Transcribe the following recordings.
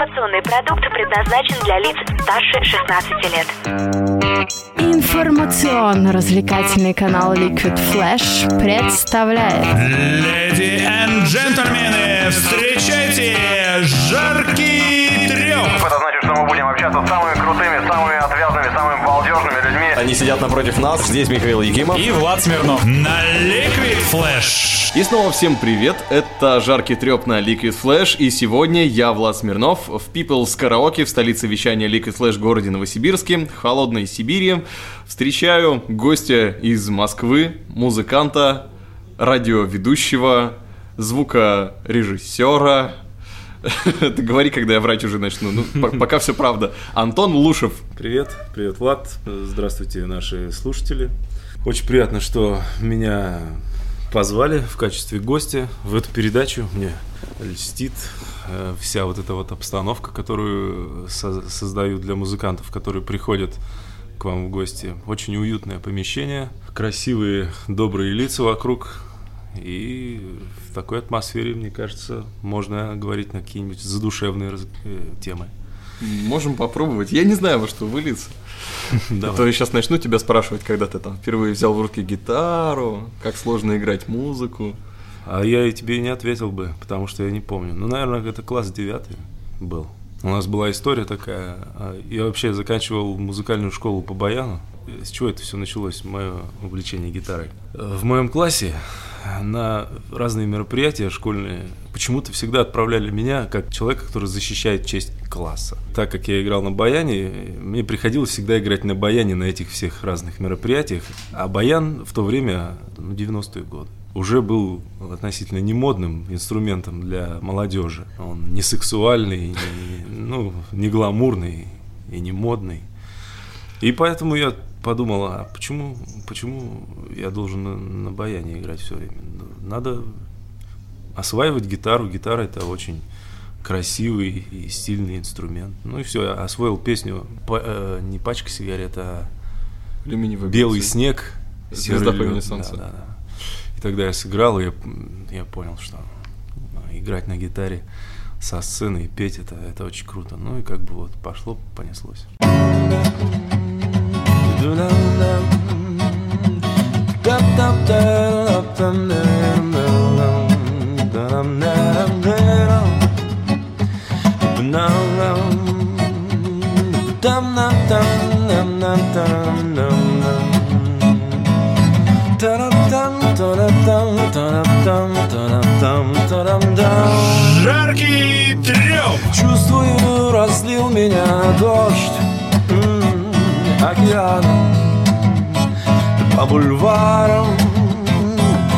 Информационный продукт предназначен для лиц старше 16 лет. Информационно-развлекательный канал Liquid Flash представляет Леди и джентльмены, встречайте жаркий треп! Это значит, что мы будем общаться с самыми крутыми, самыми людьми. Они сидят напротив нас. Здесь Михаил Якимов. И Влад Смирнов на Liquid Flash. И снова всем привет. Это жаркий треп на Liquid Flash. И сегодня я, Влад Смирнов, в People's Караоке в столице вещания Liquid Flash городе Новосибирске, холодной Сибири. Встречаю гостя из Москвы, музыканта, радиоведущего, звукорежиссера, Ты говори, когда я врать уже начну. Ну, пока все правда. Антон Лушев. Привет, привет, Влад. Здравствуйте, наши слушатели. Очень приятно, что меня позвали в качестве гостя в эту передачу. Мне льстит э, вся вот эта вот обстановка, которую со- создаю для музыкантов, которые приходят к вам в гости. Очень уютное помещение, красивые, добрые лица вокруг, и в такой атмосфере, мне кажется, можно говорить на какие-нибудь задушевные раз... э, темы. Можем попробовать. Я не знаю, во что вылиться. А то я сейчас начну тебя спрашивать, когда ты там впервые взял в руки гитару, как сложно играть музыку. А я и тебе не ответил бы, потому что я не помню. Ну, наверное, это класс девятый был. У нас была история такая. а, Я вообще заканчивал музыкальную школу по баяну. С чего это все началось, мое увлечение гитарой? В моем классе на разные мероприятия школьные почему-то всегда отправляли меня как человека, который защищает честь класса. Так как я играл на баяне, мне приходилось всегда играть на баяне на этих всех разных мероприятиях. А баян в то время, ну, 90-е годы, уже был относительно немодным инструментом для молодежи. Он не сексуальный, не, ну, не гламурный и не модный. И поэтому я подумал, а почему, почему я должен на, на баяне играть все время? Надо осваивать гитару. Гитара это очень красивый и стильный инструмент. Ну и все, я освоил песню па- э, не пачка сигарет, а Алюминиевый белый бензин. снег. Звезда по имени лед». Солнце. Да, да, да. И тогда я сыграл, и я, я понял, что ну, играть на гитаре со сцены и петь это, это очень круто. Ну и как бы вот пошло, понеслось. Жаркий треп! Чувствую, разлил меня дождь м, океаном По бульварам,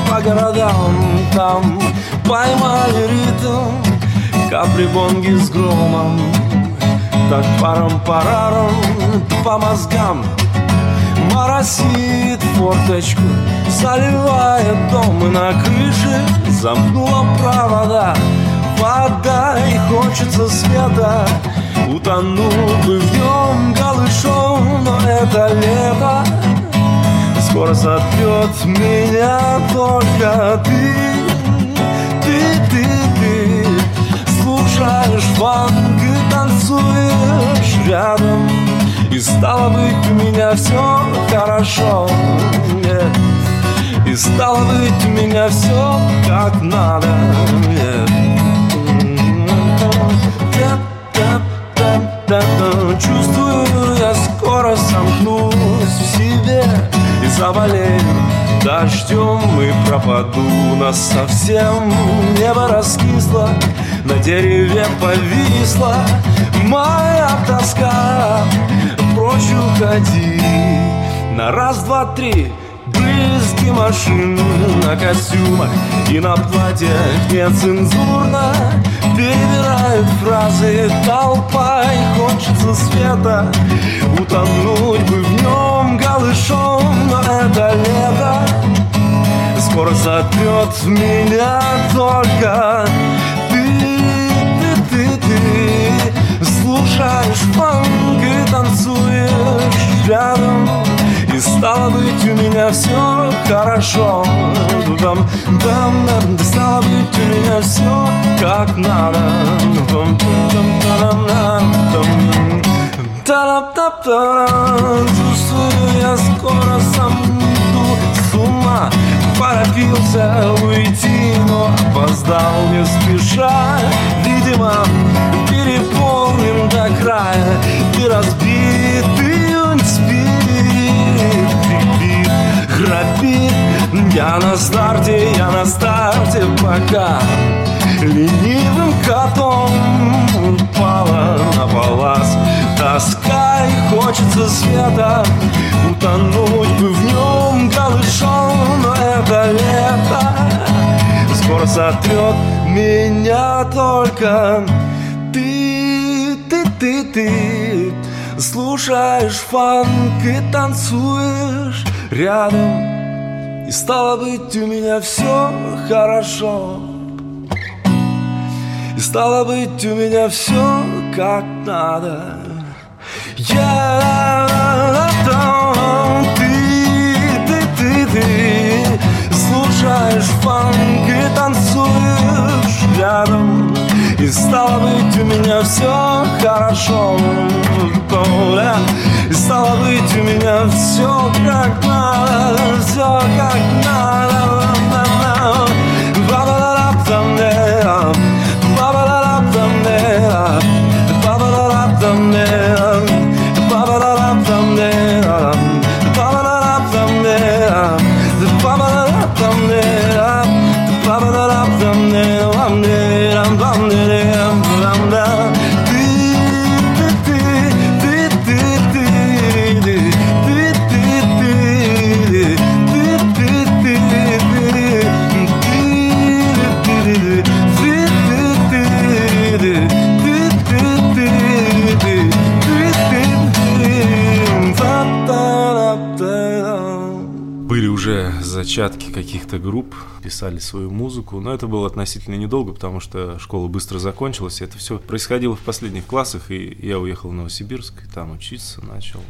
по городам. Там поймали ритм Капли бонги с громом Так паром-параром по мозгам. Моросит форточку, заливает дом и на крыше Замкнула провода, вода и хочется света Утонул бы в нем голышом, но это лето. Скоро сотрет меня только ты. Ты, ты, ты. Слушаешь фанк и танцуешь рядом. И стало быть у меня все хорошо. Нет. И стало быть у меня все как надо. Нет. Та-та-та-та-та. Чувствую, я скоро сомкнусь в себе И заболею дождем и пропаду. Нас совсем небо раскисло На дереве повисла моя тоска Прочь уходи. На раз, два, три Брызги машин на костюмах и на платьях. Нецензурно Перебирают фразы толпа и хочется света. Утонуть бы в нем голышом, но это лето. Скоро сотрет меня только ты, ты, ты, ты. Слушаешь фанк и танцуешь рядом стало быть у меня все хорошо Дам, дам, дам, да стало быть у меня все как надо. Та-ра-та-та-ра. Чувствую, я скоро сойду с ума Поторопился уйти, но опоздал не спеша Видимо, переполнен до края Ты разбит, Я на старте, я на старте пока Ленивым котом упала на палас. Тоска и хочется света Утонуть бы в нем голышом Но это лето Скоро сотрет меня только Ты, ты, ты, ты. Слушаешь фанк и танцуешь рядом стало быть у меня все хорошо. И стало быть у меня все как надо. Я ты, ты, ты, ты Слушаешь фанк и танцуешь рядом. И стало быть у меня все хорошо И стало быть у меня все как надо Все как надо. Ba-ba-da-da-dum-dum уже зачатки каких-то групп, писали свою музыку, но это было относительно недолго, потому что школа быстро закончилась, это все происходило в последних классах, и я уехал в Новосибирск, и там учиться начал.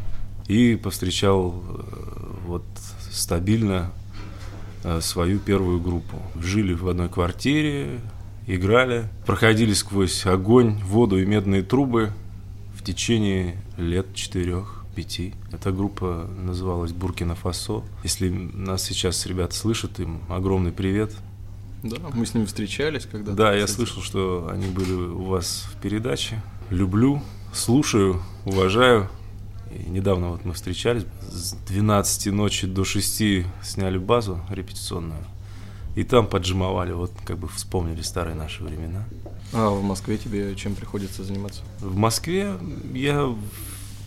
И повстречал э, вот стабильно э, свою первую группу. Жили в одной квартире, играли, проходили сквозь огонь, воду и медные трубы в течение лет четырех пяти. Эта группа называлась Буркина Фасо. Если нас сейчас ребята слышат, им огромный привет. Да, мы с ними встречались когда-то. Да, я слышал, что они были у вас в передаче. Люблю, слушаю, уважаю. И недавно вот мы встречались. С 12 ночи до 6 сняли базу репетиционную. И там поджимовали, вот как бы вспомнили старые наши времена. А в Москве тебе чем приходится заниматься? В Москве я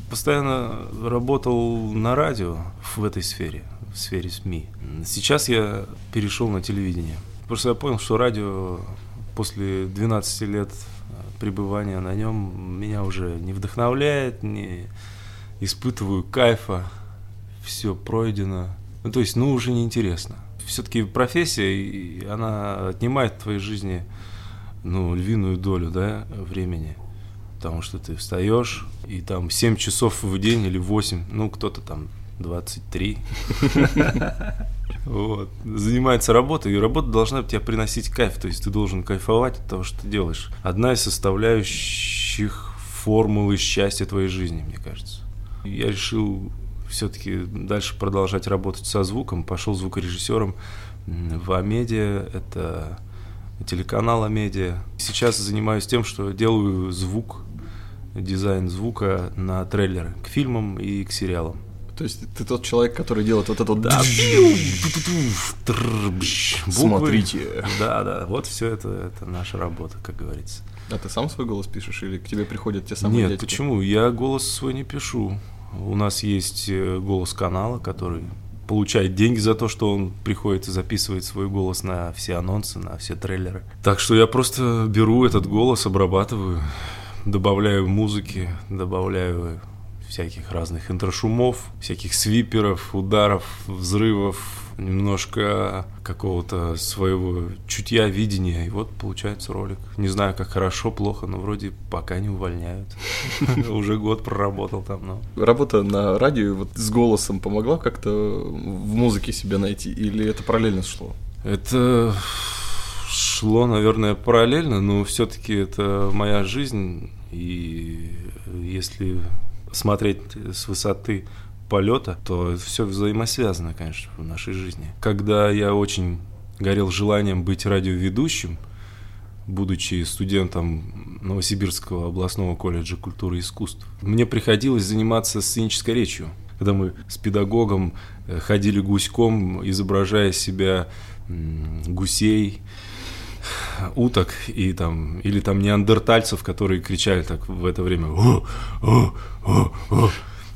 постоянно работал на радио в этой сфере, в сфере СМИ. Сейчас я перешел на телевидение. Просто я понял, что радио после 12 лет пребывания на нем меня уже не вдохновляет, не испытываю кайфа, все пройдено. Ну, то есть, ну, уже неинтересно. Все-таки профессия, она отнимает в твоей жизни, ну, львиную долю, да, времени потому что ты встаешь, и там 7 часов в день или 8, ну, кто-то там 23. Вот. Занимается работой, и работа должна тебя приносить кайф, то есть ты должен кайфовать от того, что ты делаешь. Одна из составляющих формулы счастья твоей жизни, мне кажется. Я решил все-таки дальше продолжать работать со звуком, пошел звукорежиссером в Амедиа, это телеканал Амедиа. Сейчас занимаюсь тем, что делаю звук дизайн звука на трейлеры к фильмам и к сериалам. То есть ты тот человек, который делает вот это вот... Да. Смотрите. Да, да, вот все это, это наша работа, как говорится. А ты сам свой голос пишешь или к тебе приходят те самые Нет, дядьки? почему? Я голос свой не пишу. У нас есть голос канала, который получает деньги за то, что он приходит и записывает свой голос на все анонсы, на все трейлеры. Так что я просто беру этот голос, обрабатываю, добавляю музыки, добавляю всяких разных интрошумов, всяких свиперов, ударов, взрывов, немножко какого-то своего чутья, видения. И вот получается ролик. Не знаю, как хорошо, плохо, но вроде пока не увольняют. Уже год проработал там, но... Работа на радио вот с голосом помогла как-то в музыке себя найти? Или это параллельно шло? Это шло, наверное, параллельно, но все-таки это моя жизнь, и если смотреть с высоты полета, то все взаимосвязано, конечно, в нашей жизни. Когда я очень горел желанием быть радиоведущим, будучи студентом Новосибирского областного колледжа культуры и искусств, мне приходилось заниматься сценической речью. Когда мы с педагогом э, ходили гуськом, изображая себя гусей, уток и там или там неандертальцев, которые кричали так в это время. О, о, о, о.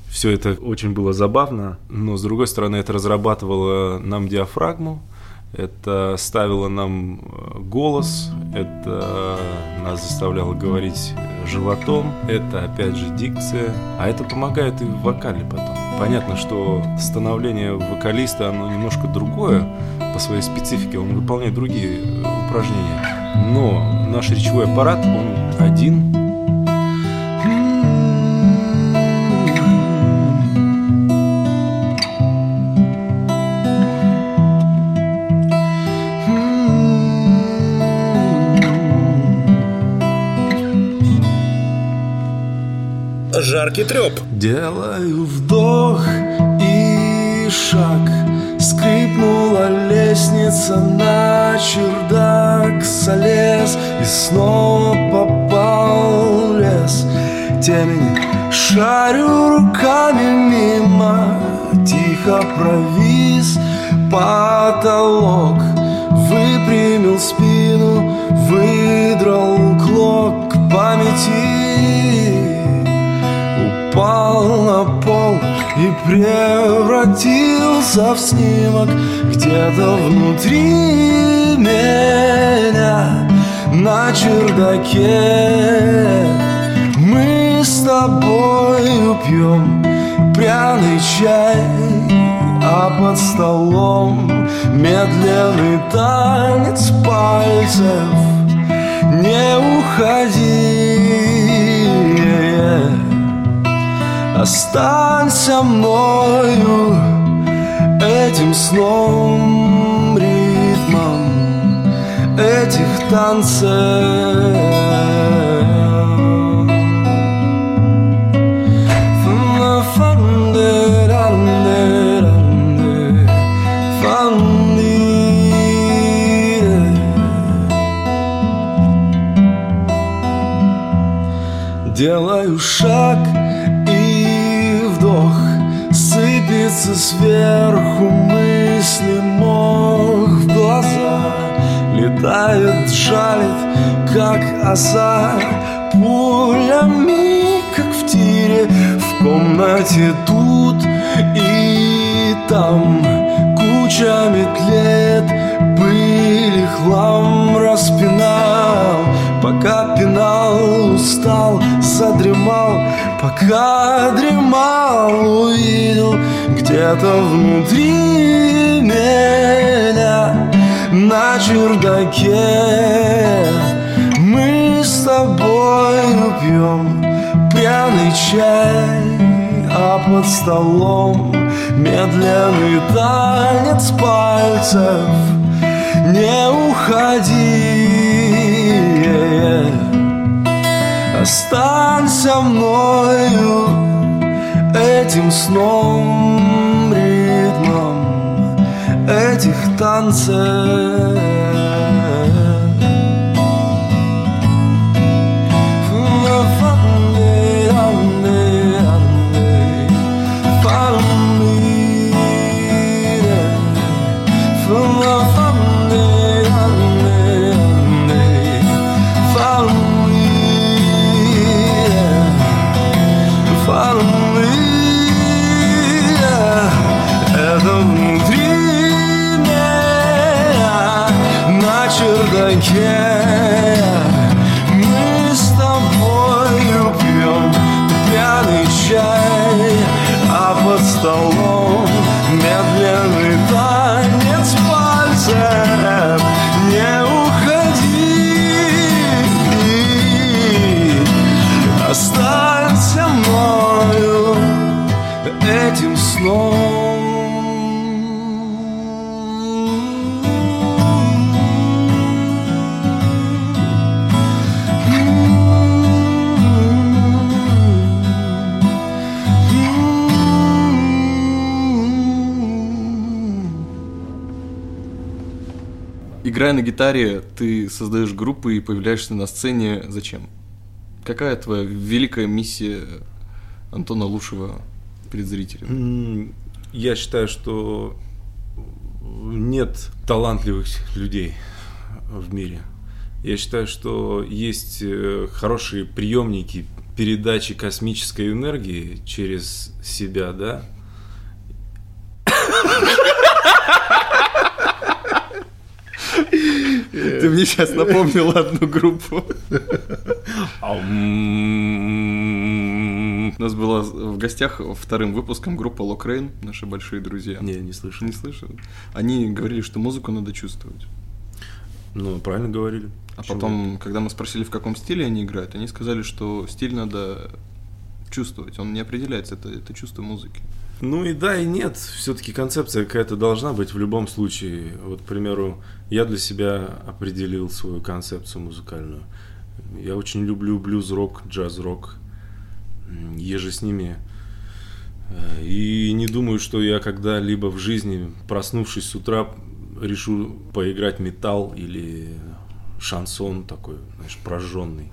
Все это очень было забавно, но с другой стороны это разрабатывало нам диафрагму, это ставило нам э, голос, это нас заставляло говорить животом, это опять же дикция, а это помогает и в вокале потом. Понятно, что становление вокалиста, оно немножко другое по своей специфике, он выполняет другие э, упражнения, но наш речевой аппарат, он один, Жаркий треп. Делаю вдох и шаг. Скрипнула лестница на чердак Залез и снова попал в лес. Темень шарю руками мимо. Тихо провис потолок. Выпрямил спину, выдрал клок памяти упал на пол и превратился в снимок Где-то внутри меня. На чердаке Мы с тобой пьем пряный чай А под столом медленный танец пальцев. Не уходи Останься мною этим сном, ритмом этих танцев. Делаю Сыпется сверху мысли мох в глаза. Летает, жалит, как оса. Пулями, как в тире В комнате тут и там. Кучами тлет пыли хлам распинал. Пока пинал, устал, задремал. Пока дремал, увидел Где-то внутри меня На чердаке. Мы с тобой пьем Пьяный чай А под столом Медленный танец пальцев. Не уходи. Останься мною этим сном, этих танцев. Чердаке Мы с тобою пьем пьяный чай А под столом медленный танец пальцев Не уходи. Останься мною этим сном Играя на гитаре, ты создаешь группы и появляешься на сцене. Зачем? Какая твоя великая миссия Антона Лушева перед зрителем? Я считаю, что нет талантливых людей в мире. Я считаю, что есть э, хорошие приемники передачи космической энергии через себя, да. Ты мне сейчас напомнил одну группу. Ам. У нас была в гостях вторым выпуском группа Локрейн, наши большие друзья. Не, не слышал. Не слышал? Они говорили, что музыку надо чувствовать. Ну, правильно говорили. А Почему? потом, когда мы спросили, в каком стиле они играют, они сказали, что стиль надо чувствовать. Он не определяется, это, это чувство музыки. Ну и да, и нет. Все-таки концепция какая-то должна быть в любом случае. Вот, к примеру, я для себя определил свою концепцию музыкальную. Я очень люблю блюз-рок, джаз-рок. Еже с ними. Э, И не думаю, что я когда-либо в жизни, проснувшись с утра, решу поиграть металл или шансон такой, знаешь, прожженный.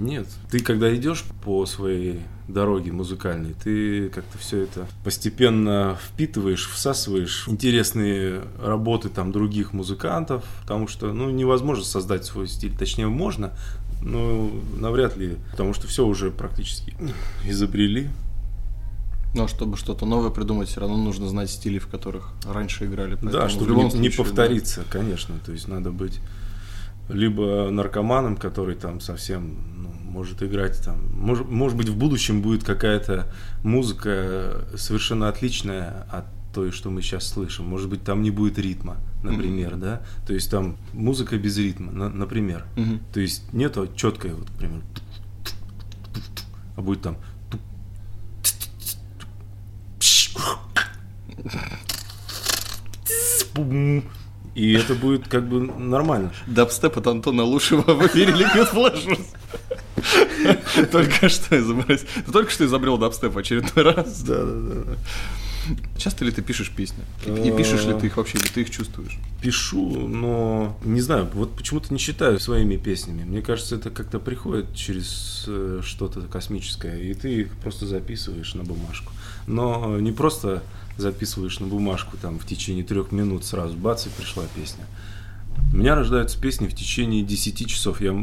Нет, ты когда идешь по своей дороге музыкальной, ты как-то все это постепенно впитываешь, всасываешь интересные работы там других музыкантов, потому что, ну, невозможно создать свой стиль, точнее, можно, но навряд ли, потому что все уже практически изобрели. Но чтобы что-то новое придумать, все равно нужно знать стили, в которых раньше играли. Да, чтобы не, не случае, да. повториться, конечно, то есть надо быть либо наркоманом, который там совсем ну, может играть там, может, может быть в будущем будет какая-то музыка совершенно отличная от той, что мы сейчас слышим. Может быть там не будет ритма, например, да, то есть там музыка без ритма, на- например. Мгм. То есть нету четкой, вот, к примеру, а будет там и это будет как бы нормально. Дабстеп от Антона Лушева в эфире Liquid Flash. Только что изобрел. Ты только что изобрел дабстеп в очередной раз. Да, да, да. Часто ли ты пишешь песни? И пишешь ли ты их вообще, или ты их чувствуешь? Пишу, но не знаю, вот почему-то не считаю своими песнями. Мне кажется, это как-то приходит через э, что-то космическое, и ты их просто записываешь на бумажку. Но не просто записываешь на бумажку там в течение трех минут сразу, бац, и пришла песня. У меня рождаются песни в течение 10 часов. Я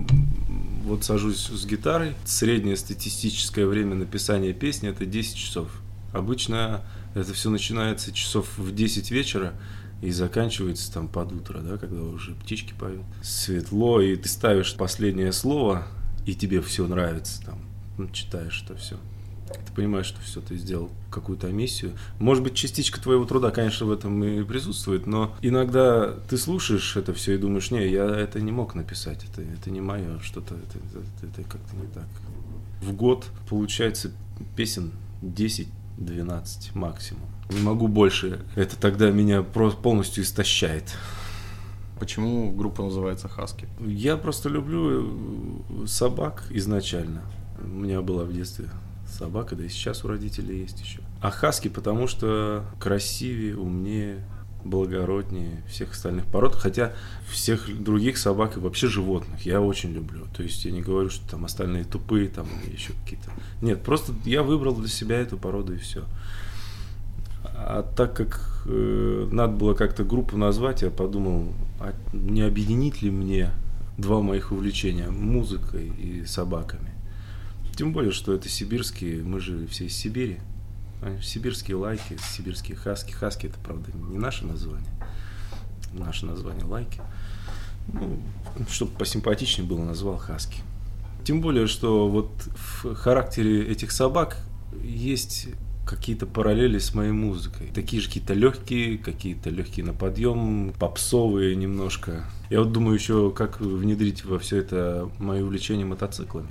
вот сажусь с гитарой. Среднее статистическое время написания песни это 10 часов. Обычно это все начинается часов в 10 вечера и заканчивается там под утро, да, когда уже птички поют. Светло, и ты ставишь последнее слово, и тебе все нравится там. Ну, читаешь это все. Ты понимаешь, что все ты сделал какую-то миссию. Может быть, частичка твоего труда, конечно, в этом и присутствует, но иногда ты слушаешь это все и думаешь, не, я это не мог написать, это, это не мое, что-то это, это- это как-то не так. В год получается песен 10-12 максимум. Не могу больше. Это тогда меня полностью истощает. Почему группа называется Хаски? Я просто люблю э, собак изначально. У меня была в детстве собака, да и сейчас у родителей есть еще. А хаски, потому что красивее, умнее, благороднее всех остальных пород, хотя всех других собак и вообще животных я очень люблю. То есть я не говорю, что там остальные тупые там еще какие-то. Нет, просто я выбрал для себя эту породу и все. А так как э, надо было как-то группу назвать, я подумал, а не объединить ли мне два моих увлечения музыкой и собаками. Тем более, что это сибирские, мы же все из Сибири. Сибирские лайки, сибирские хаски. Хаски это, правда, не наше название. Наше название лайки. Ну, чтобы посимпатичнее было, назвал хаски. Тем более, что вот в характере этих собак есть какие-то параллели с моей музыкой. Такие же какие-то легкие, какие-то легкие на подъем, попсовые немножко. Я вот думаю еще, как внедрить во все это мое увлечение мотоциклами.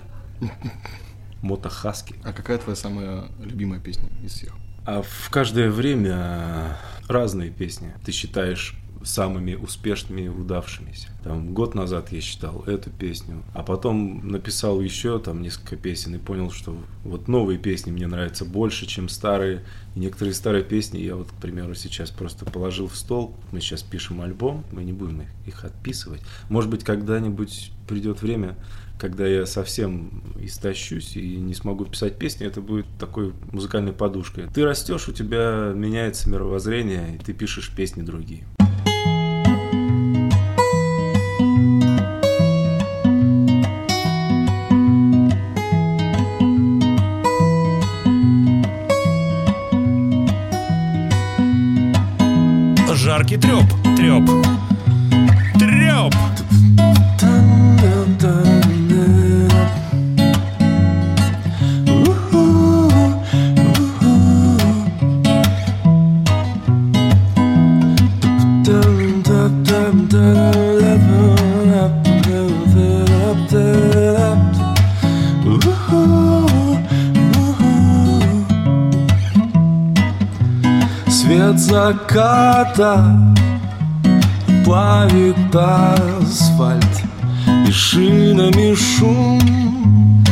Мотохаски. А какая твоя самая любимая песня из всех? А в каждое время разные песни. Ты считаешь самыми успешными и удавшимися. Там год назад я считал эту песню, а потом написал еще там несколько песен и понял, что вот новые песни мне нравятся больше, чем старые. И некоторые старые песни я вот, к примеру, сейчас просто положил в стол. Мы сейчас пишем альбом, мы не будем их, их отписывать. Может быть, когда-нибудь придет время, когда я совсем истощусь и не смогу писать песни, это будет такой музыкальной подушкой. Ты растешь, у тебя меняется мировоззрение, и ты пишешь песни другие. Жаркий треп, треп. Заката плавит асфальт И шинами шум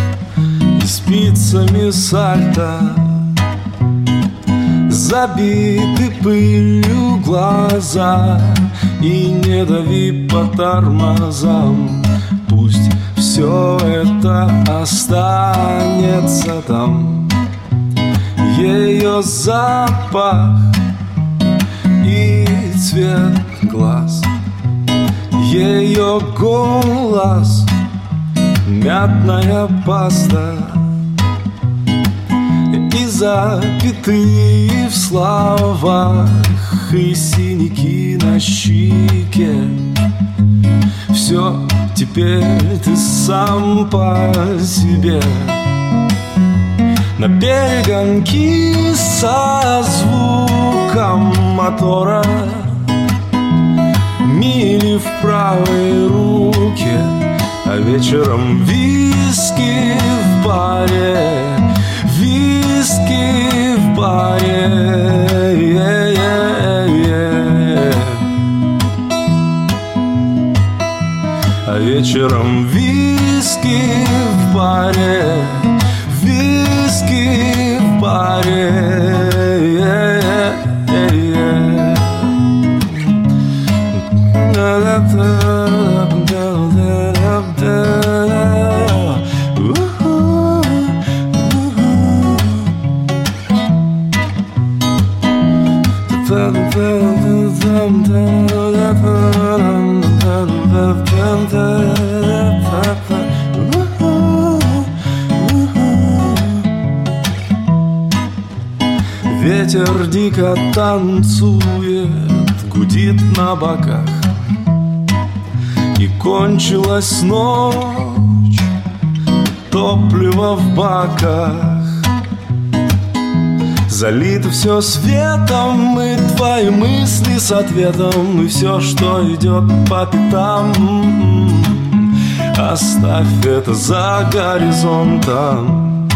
И спицами сальто. Забиты пылью глаза И не дави по тормозам. Пусть все это останется там. Ее запах цвет глаз Ее голос Мятная паста И запятые в словах И синяки на щеке. Все, теперь ты сам по себе. На перегонки со звуком мотора Мили в правой руке А вечером виски в баре Виски в баре. А вечером виски в баре все светом, и твои мысли с ответом И все, что идет по пятам. Оставь это за горизонтом.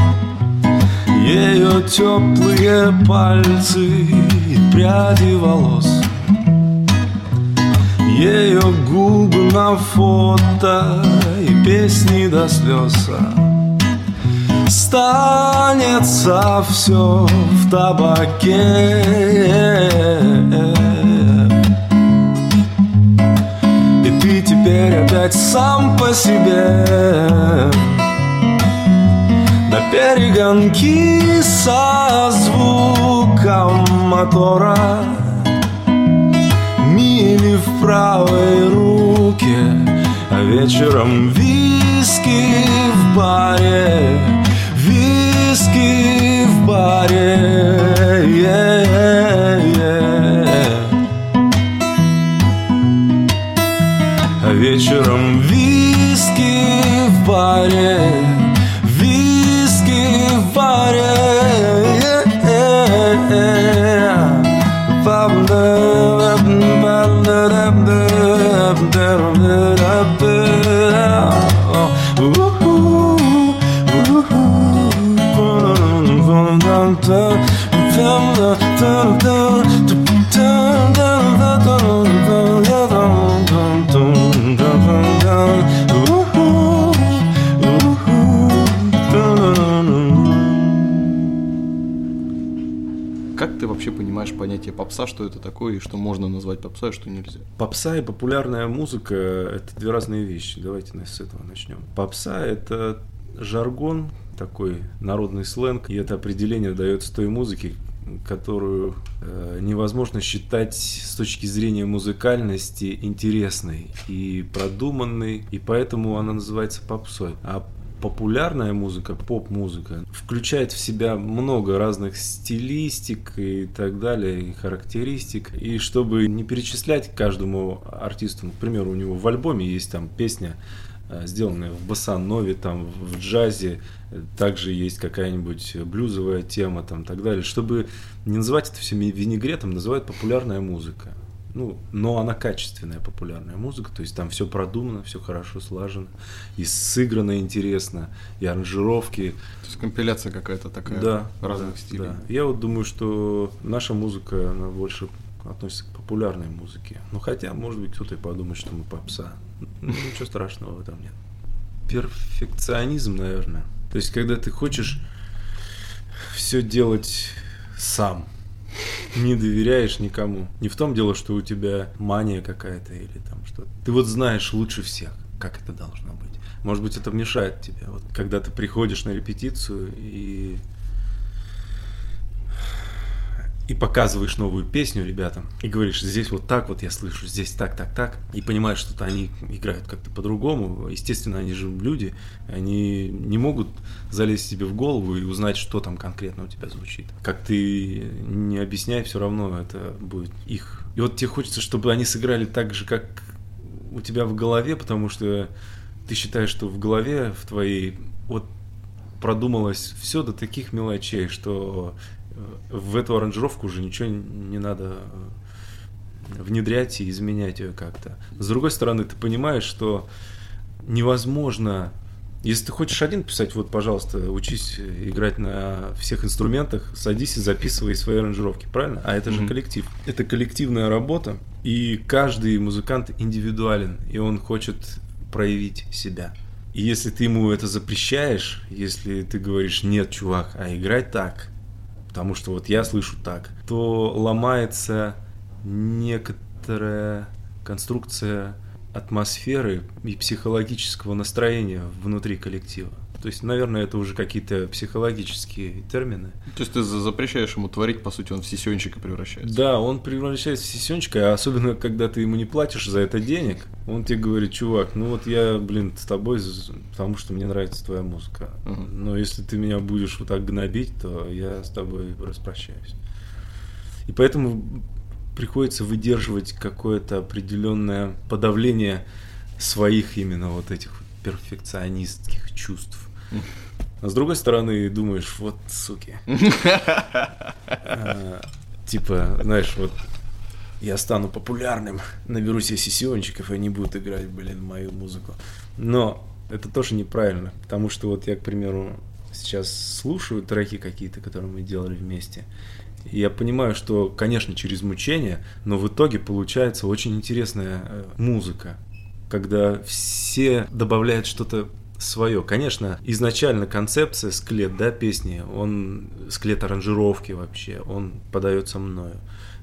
Ее теплые пальцы и пряди волос. Ее губы на фото и песни до слез Станется все в табаке. И ты теперь опять сам по себе. На перегонки со звуком мотора. Мили в правой руке А вечером виски в баре баре вечером виски в баре понятие попса, что это такое, и что можно назвать попсой, а что нельзя? Попса и популярная музыка – это две разные вещи. Давайте с этого начнем. Попса – это жаргон, такой народный сленг, и это определение дается той музыке, которую э, невозможно считать с точки зрения музыкальности интересной и продуманной, и поэтому она называется попсой. А популярная музыка, поп-музыка, включает в себя много разных стилистик и так далее, и характеристик. И чтобы не перечислять каждому артисту, ну, к примеру, у него в альбоме есть там песня, э, сделанная в басанове, там, в джазе, также есть какая-нибудь блюзовая тема, там, так далее. Чтобы не называть это все винегретом, называют популярная музыка ну, но она качественная популярная музыка, то есть там все продумано, все хорошо слажено, и сыграно интересно, и аранжировки. То есть компиляция какая-то такая да, разных да, стилей. Да. Я вот думаю, что наша музыка, она больше относится к популярной музыке. Ну, хотя, может быть, кто-то и подумает, что мы попса. Ну, ничего страшного в этом нет. Перфекционизм, наверное. То есть, когда ты хочешь все делать сам – не доверяешь никому. Не в том дело, что у тебя мания какая-то или там что-то. Ты вот знаешь лучше всех, как это должно быть. Может быть, это мешает тебе. Вот когда ты приходишь на репетицию и и показываешь новую песню ребятам, и говоришь, здесь вот так вот я слышу, здесь так, так, так, и понимаешь, что они играют как-то по-другому. Естественно, они же люди, они не могут залезть себе в голову и узнать, что там конкретно у тебя звучит. Как ты не объясняй, все равно это будет их. И вот тебе хочется, чтобы они сыграли так же, как у тебя в голове, потому что ты считаешь, что в голове в твоей вот продумалось все до таких мелочей, что в эту аранжировку уже ничего не надо э, внедрять и изменять ее как-то. С другой стороны, ты понимаешь, что невозможно если ты хочешь один писать, вот, пожалуйста, учись играть на всех инструментах, садись и записывай свои аранжировки, правильно? А это же mm-hmm. коллектив. Это коллективная работа, и каждый музыкант индивидуален, и он хочет проявить себя. И если ты ему это запрещаешь, если ты говоришь, нет, чувак, а играть так, потому что вот я слышу так, то ломается некоторая конструкция атмосферы и психологического настроения внутри коллектива. То есть, наверное, это уже какие-то психологические термины. То есть ты запрещаешь ему творить, по сути, он в сисенчика превращается. Да, он превращается в сисенчика, а особенно когда ты ему не платишь за это денег, он тебе говорит, чувак, ну вот я, блин, с тобой, потому что мне нравится твоя музыка. Угу. Но если ты меня будешь вот так гнобить, то я с тобой распрощаюсь. И поэтому приходится выдерживать какое-то определенное подавление своих именно вот этих перфекционистских чувств. А с другой стороны, думаешь, вот суки. А, типа, знаешь, вот я стану популярным, наберу себе сессиончиков, и они будут играть, блин, мою музыку. Но это тоже неправильно, потому что вот я, к примеру, сейчас слушаю треки какие-то, которые мы делали вместе, и я понимаю, что, конечно, через мучение, но в итоге получается очень интересная э, музыка, когда все добавляют что-то свое. Конечно, изначально концепция, склет, да, песни, он, склет аранжировки вообще, он подается мною.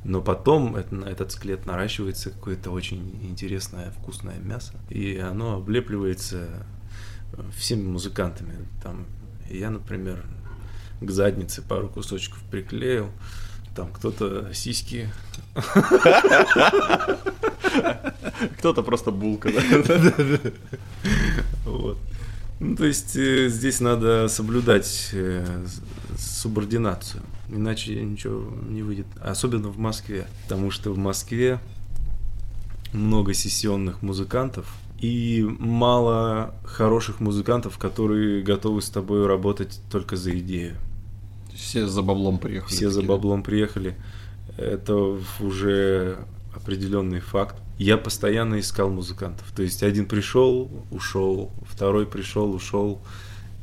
Но потом это, этот склет наращивается какое-то очень интересное вкусное мясо, и оно облепливается всеми музыкантами. Там, я, например, к заднице пару кусочков приклеил, там кто-то сиськи. Кто-то просто булка, да? Вот. Ну, то есть э, здесь надо соблюдать э, субординацию, иначе ничего не выйдет. Особенно в Москве, потому что в Москве много сессионных музыкантов и мало хороших музыкантов, которые готовы с тобой работать только за идею. Все за баблом приехали. Все за баблом приехали. Это уже определенный факт. Я постоянно искал музыкантов. То есть один пришел, ушел, второй пришел, ушел.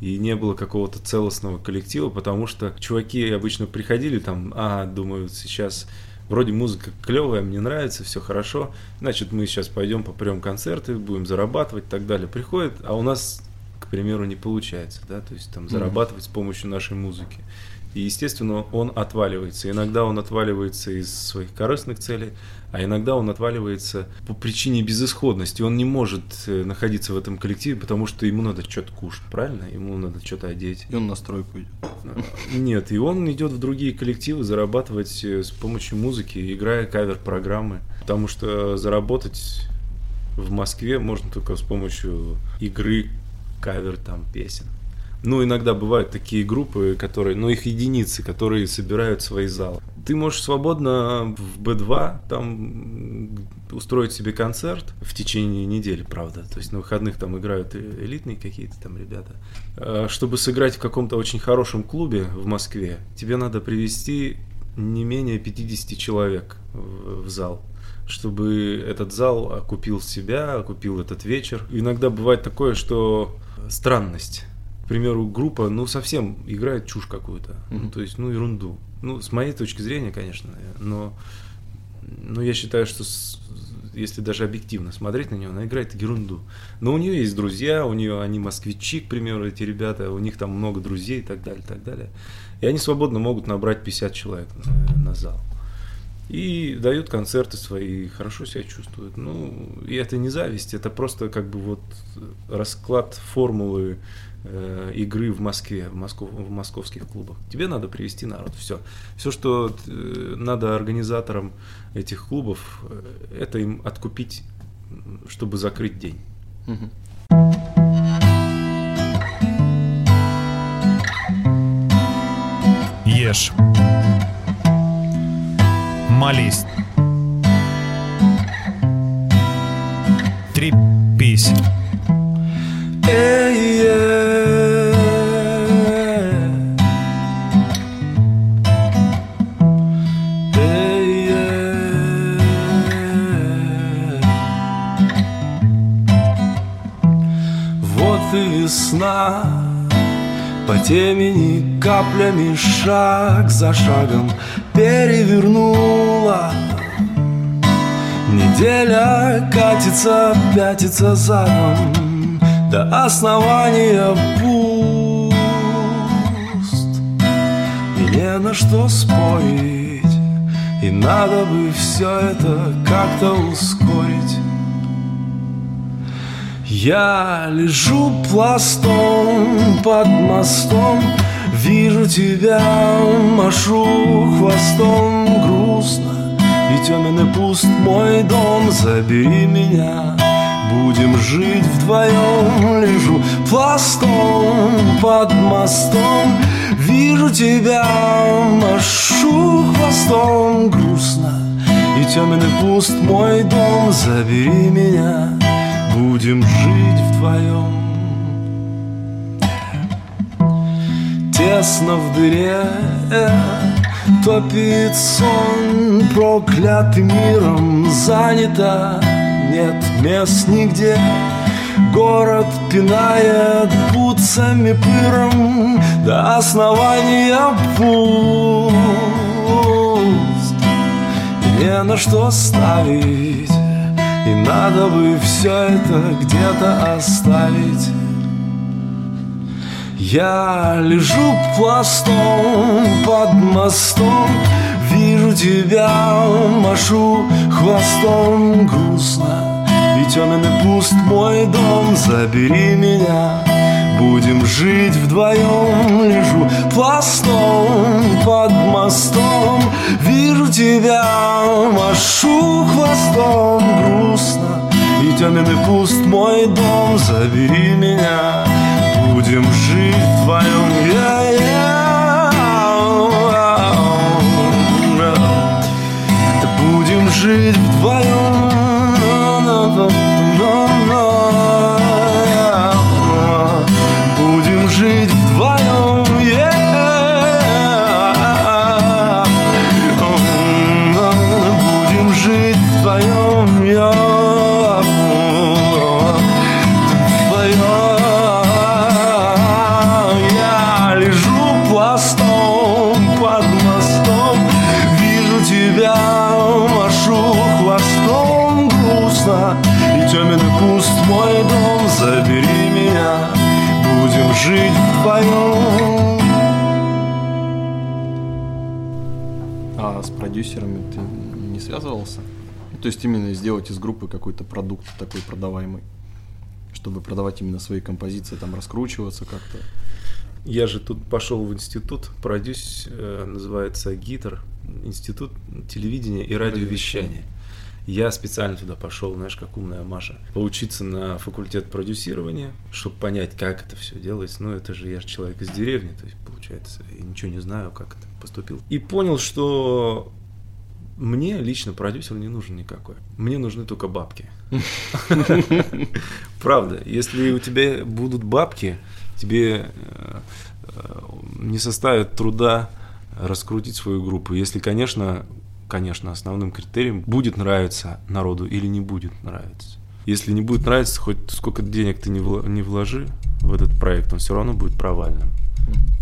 И не было какого-то целостного коллектива, потому что чуваки обычно приходили там, а, думаю, сейчас вроде музыка клевая, мне нравится, все хорошо, значит, мы сейчас пойдем попрем концерты, будем зарабатывать и так далее. Приходит, а у нас, к примеру, не получается, да, то есть там зарабатывать mm-hmm. с помощью нашей музыки. И, естественно, он отваливается. Иногда он отваливается из своих корыстных целей, а иногда он отваливается по причине безысходности. Он не может э, находиться в этом коллективе, потому что ему надо что-то кушать, правильно? Ему надо что-то одеть. И он на стройку идет. Нет, и он идет в другие коллективы зарабатывать э, с помощью музыки, играя кавер-программы. Потому что заработать в Москве можно только с помощью игры кавер там песен. Ну, иногда бывают такие группы, которые, ну, их единицы, которые собирают свои залы. Ты можешь свободно в B2 там устроить себе концерт в течение недели, правда. То есть на выходных там играют э- элитные какие-то там ребята. А Чтобы сыграть в каком-то очень хорошем клубе в Москве, тебе надо привести не менее 50 человек в зал чтобы этот зал окупил себя, окупил этот вечер. Иногда бывает такое, что странность. К примеру, группа, ну, совсем играет чушь какую-то. Ну, то есть, ну, ерунду. Ну, с моей точки зрения, конечно, но, но я считаю, что с- если даже объективно смотреть на нее, она играет ерунду. Но у нее есть друзья, у нее они москвичи, к примеру, эти ребята, у них там много друзей и так далее, и так далее. И они свободно могут набрать 50 человек на, на зал. И дают концерты свои, хорошо себя чувствуют. Ну, и это не зависть, это просто как бы вот расклад формулы э, игры в Москве, в, Москов, в московских клубах. Тебе надо привести народ, все. Все, что э, надо организаторам этих клубов, э, это им откупить, чтобы закрыть день. Ешь. Молись. Трепись. Вот и весна По темени каплями шаг за шагом перевернула Неделя катится, пятится задом До основания пуст. И не на что спорить И надо бы все это как-то ускорить. Я лежу пластом под мостом Вижу тебя, машу хвостом грустно И темен и пуст мой дом, забери меня. Будем жить вдвоем, лежу пластом под мостом. Вижу тебя, машу хвостом. Грустно И темен и пуст мой дом, забери меня. Будем жить вдвоем. Тесно в дыре Топит сон Проклятым миром занято Нет мест нигде. Город пинает бутсами пыром До основания пуст. Не на что ставить И надо бы все это где-то оставить я лежу пластом под мостом Вижу тебя, машу хвостом. Грустно И темен и пуст мой дом, забери меня Будем жить вдвоем, лежу пластом под мостом Вижу тебя, машу хвостом. Грустно И темен и пуст мой дом, забери меня. Будем жить вдвоем Да Будем жить вдвоем Будем То есть именно сделать из группы какой-то продукт такой продаваемый, чтобы продавать именно свои композиции, там раскручиваться как-то. Я же тут пошел в институт, продюс, э, называется ГИТР, Институт телевидения и радиовещания. Я специально туда пошел, знаешь, как умная Маша, поучиться на факультет продюсирования, чтобы понять, как это все делается. Ну, это же я же человек из деревни, то есть, получается, я ничего не знаю, как это поступил. И понял, что мне лично продюсер не нужен никакой. Мне нужны только бабки. Правда, если у тебя будут бабки, тебе э, э, не составит труда раскрутить свою группу. Если, конечно, конечно, основным критерием будет нравиться народу или не будет нравиться. Если не будет нравиться, хоть сколько денег ты не, вложи в этот проект, он все равно будет провальным.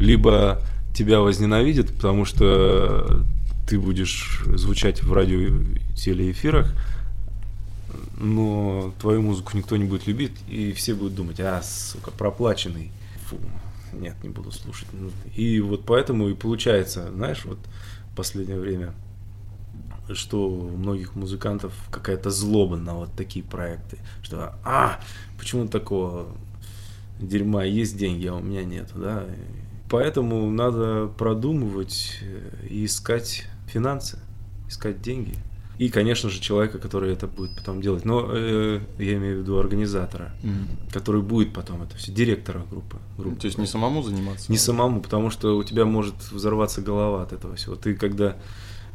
Либо тебя возненавидят, потому что ты будешь звучать в радио и телеэфирах, но твою музыку никто не будет любить, и все будут думать, а, сука, проплаченный. Фу, нет, не буду слушать. Ну, И вот поэтому и получается, знаешь, вот в последнее время, что у многих музыкантов какая-то злоба на вот такие проекты, что, а, почему такого дерьма есть деньги, а у меня нет, да. Поэтому надо продумывать э, и искать финансы, искать деньги. И, конечно же, человека, который это будет потом делать. Но э, я имею в виду организатора, который будет потом это все, директора группы. группы. То есть не самому заниматься? Не самому, потому что у тебя может взорваться голова от этого всего. Ты когда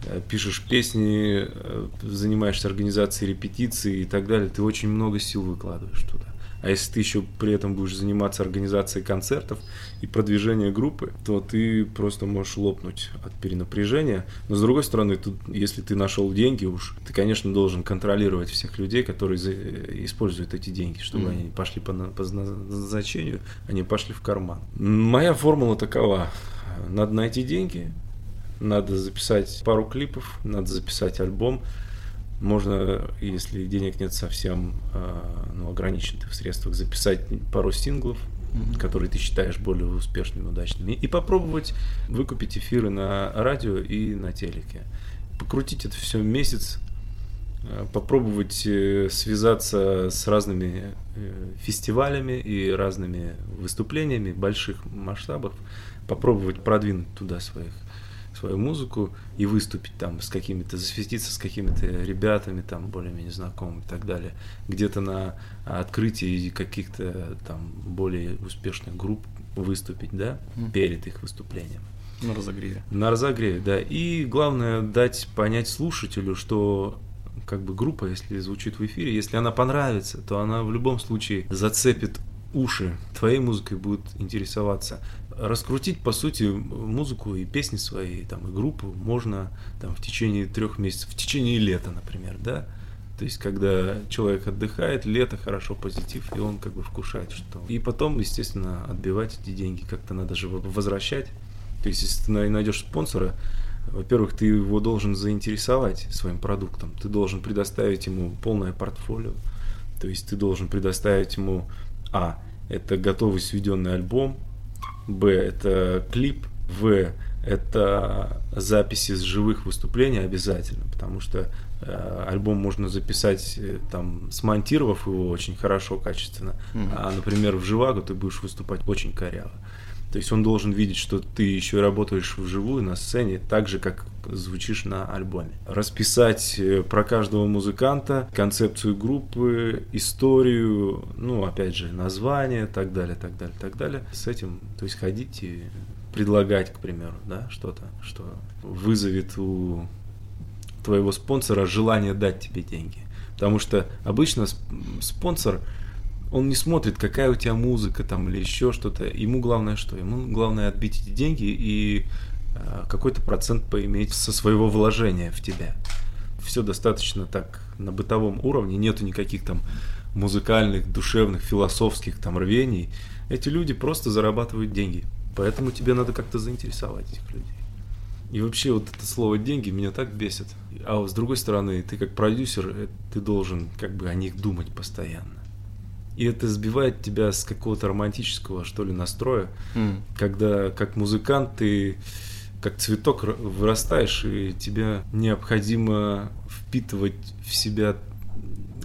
э, пишешь песни, э, занимаешься организацией репетиций и так далее, ты очень много сил выкладываешь туда. А если ты еще при этом будешь заниматься организацией концертов и продвижением группы, то ты просто можешь лопнуть от перенапряжения. Но с другой стороны, тут, если ты нашел деньги уж, ты, конечно, должен контролировать всех людей, которые за- используют эти деньги, чтобы Мгм. они пошли по, по назначению, они пошли в карман. Моя формула такова. Надо найти деньги, надо записать пару клипов, надо записать альбом. Можно, если денег нет совсем, а, ну, ограничен ты в средствах, записать пару синглов, которые ты считаешь более успешными, удачными, и попробовать выкупить эфиры на радио и на телеке. Покрутить это все месяц, э, попробовать э, связаться с разными э, фестивалями и разными выступлениями больших масштабов, попробовать продвинуть туда своих свою музыку и выступить там с какими-то, засветиться с какими-то ребятами там более-менее знакомыми и так далее. Где-то на открытии каких-то там более успешных групп выступить, да, Мгм. перед их выступлением. На разогреве. На разогреве, да. И главное дать понять слушателю, что как бы группа, если звучит в эфире, если она понравится, то она в любом случае зацепит уши, твоей музыкой будут интересоваться. Раскрутить, по сути, музыку и песни свои, там, и группу можно там, в течение трех месяцев, в течение лета, например, да. То есть, когда человек отдыхает, лето, хорошо, позитив, и он как бы вкушает что. И потом, естественно, отбивать эти деньги как-то надо же возвращать. То есть, если ты най- найдешь спонсора, во-первых, ты его должен заинтересовать своим продуктом. Ты должен предоставить ему полное портфолио. То есть ты должен предоставить ему А. Это готовый сведенный альбом. Б. Это клип. В. Это записи с живых выступлений обязательно, потому что э, альбом можно записать, э, там, смонтировав его очень хорошо, качественно, а, например, в живаго ты будешь выступать очень коряво. То есть он должен видеть, что ты еще работаешь вживую на сцене, так же, как звучишь на альбоме. Расписать э, про каждого музыканта, концепцию группы, историю, ну, опять же, название, так далее, так далее, так далее. С этим, то есть ходить и предлагать, к примеру, да, что-то, что вызовет у твоего спонсора желание дать тебе деньги. Потому что обычно сп- спонсор, он не смотрит, какая у тебя музыка там или еще что-то. Ему главное что? Ему главное отбить эти деньги и э, какой-то процент поиметь со своего вложения в тебя. Все достаточно так на бытовом уровне, нету никаких там музыкальных, душевных, философских там рвений. Эти люди просто зарабатывают деньги. Поэтому тебе надо как-то заинтересовать этих людей. И вообще вот это слово деньги меня так бесит. А с другой стороны, ты как продюсер, э, ты должен как бы о них думать постоянно. И это сбивает тебя с какого-то романтического, что ли, настроя, М. когда как музыкант ты как цветок вырастаешь, и тебе необходимо впитывать в себя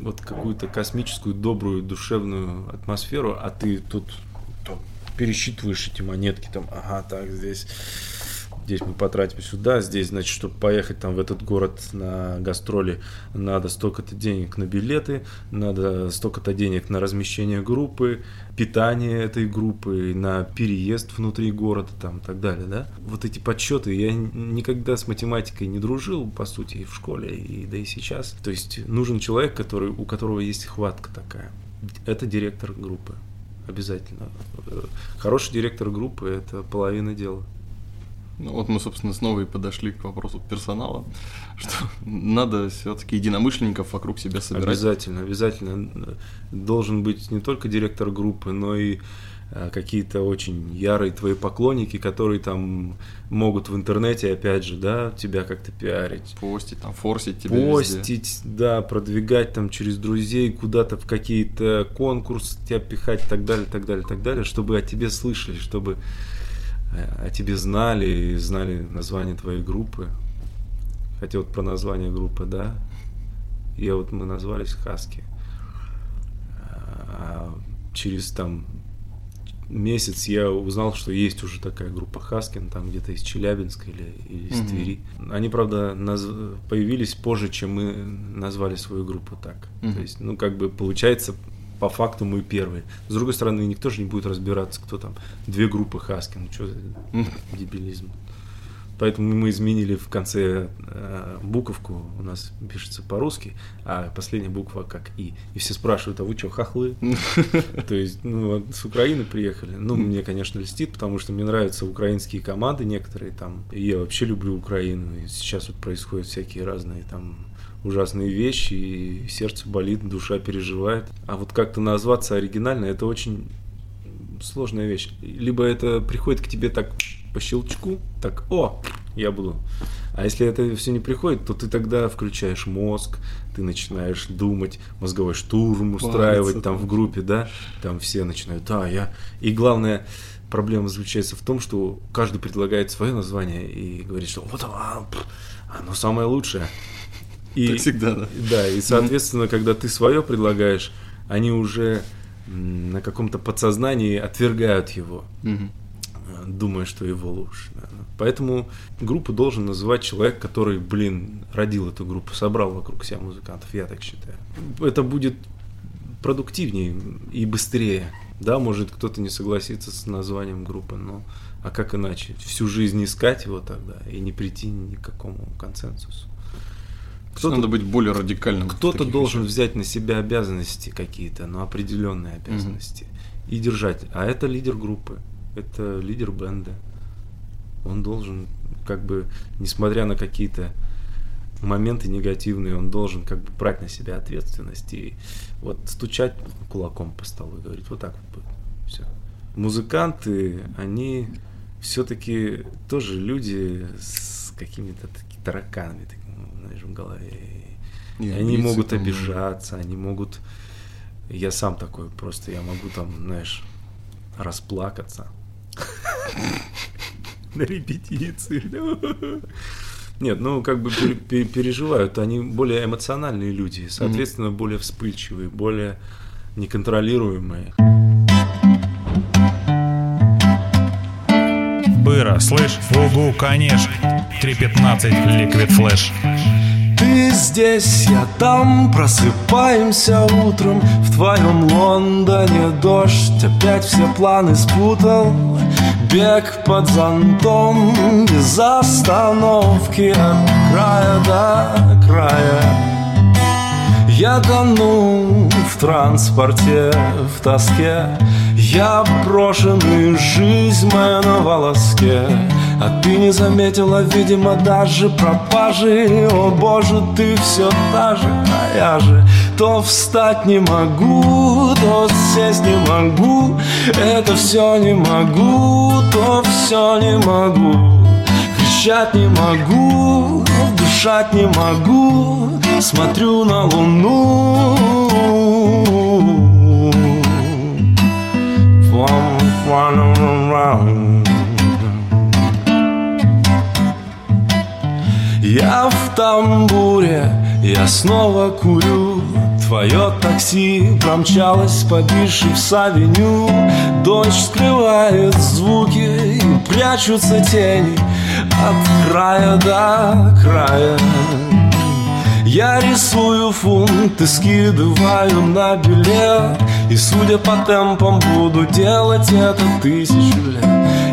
вот какую-то космическую, добрую, душевную атмосферу, а ты тут, тут пересчитываешь эти монетки, там, ага, так, здесь здесь мы потратим сюда, здесь, значит, чтобы поехать там в этот город на гастроли, надо столько-то денег на билеты, надо столько-то денег на размещение группы, питание этой группы, на переезд внутри города там и так далее, да. Вот эти подсчеты, я никогда с математикой не дружил, по сути, и в школе, и да и сейчас. То есть нужен человек, который, у которого есть хватка такая. Это директор группы. Обязательно. Хороший директор группы – это половина дела. Ну, вот мы, собственно, снова и подошли к вопросу персонала, что надо все-таки единомышленников вокруг себя собирать. Обязательно, обязательно должен быть не только директор группы, но и э, какие-то очень ярые твои поклонники, которые там могут в интернете, опять же, да, тебя как-то пиарить. Постить, там, форсить тебя везде. Постить, да, продвигать там через друзей куда-то в какие-то конкурсы тебя пихать и так далее, так далее, так далее, чтобы о тебе слышали, чтобы о тебе знали и знали название твоей группы. Хотя вот про название группы, да. Я вот мы назвались Хаски. А через там месяц я узнал, что есть уже такая группа Хаскин, там где-то из Челябинска или, или из Мгм. Твери. Они, правда, наз- появились позже, чем мы назвали свою группу так. Мгм. То есть, ну, как бы получается, по факту мы первые. С другой стороны, никто же не будет разбираться, кто там. Две группы Хаскин, ну что за дебилизм. Поэтому мы изменили в конце э, буковку, у нас пишется по-русски, а последняя буква как И. И все спрашивают, а вы что, хохлы? То есть, ну, с Украины приехали. Ну, мне, конечно, льстит, потому что мне нравятся украинские команды некоторые там. И я вообще люблю Украину. И сейчас вот происходят всякие разные там ужасные вещи, и сердце болит, душа переживает. А вот как-то назваться оригинально, это очень сложная вещь. Либо это приходит к тебе так по щелчку, так, о, я буду. А если это все не приходит, то ты тогда включаешь мозг, ты начинаешь думать, мозговой штурм устраивать Париться там в группе, да, там все начинают, да, я... И главное, проблема заключается в том, что каждый предлагает свое название и говорит, что вот пф, оно самое лучшее. И, Так всегда, да. Да, и соответственно, когда ты свое предлагаешь, они уже на каком-то подсознании отвергают его э, думая, что его лучше. да. Поэтому группу должен называть человек, который, блин, родил эту группу, собрал вокруг себя музыкантов, я так считаю. Это будет продуктивнее и быстрее. Да, может кто-то не согласится с названием группы, но а как иначе? Всю жизнь искать его тогда и не прийти ни к какому консенсусу. Кто-то надо быть более радикальным. Кто-то должен вещах. взять на себя обязанности какие-то, но определенные обязанности и держать. А это лидер группы, это лидер бенда. Он должен, как бы, несмотря на какие-то моменты негативные, он должен как бы брать на себя ответственность и вот стучать кулаком по столу и говорить, вот так вот будет. Все. Музыканты, они все-таки тоже люди с какими-то такими тараканами, ну, знаешь, в голове. И И они могут там, обижаться, они могут... Я сам такой просто, я могу там, знаешь, расплакаться. На репетиции. Нет, ну как бы пере- пере- переживают, они более эмоциональные люди, соответственно, более вспыльчивые, более неконтролируемые. Быра, слышь, угу, конечно. 3.15, Liquid Flash. Ты здесь, я там, просыпаемся утром. В твоем Лондоне дождь опять все планы спутал. Бег под зонтом без остановки От края до края. Я тону в транспорте, в тоске Я брошенный, жизнь моя на волоске. А ты не заметила, видимо, даже пропажи. О боже, ты все та же, а я же То встать не могу, то сесть не могу. Это все не могу, то все не могу. Кричать не могу, дышать не могу. Смотрю на луну Fun around. Я в тамбуре, я снова курю. Твое такси промчалось по в авеню Дождь скрывает звуки и прячутся тени От края до края. Я рисую фунты, скидываю на билет И судя по темпам буду делать это тысячу лет.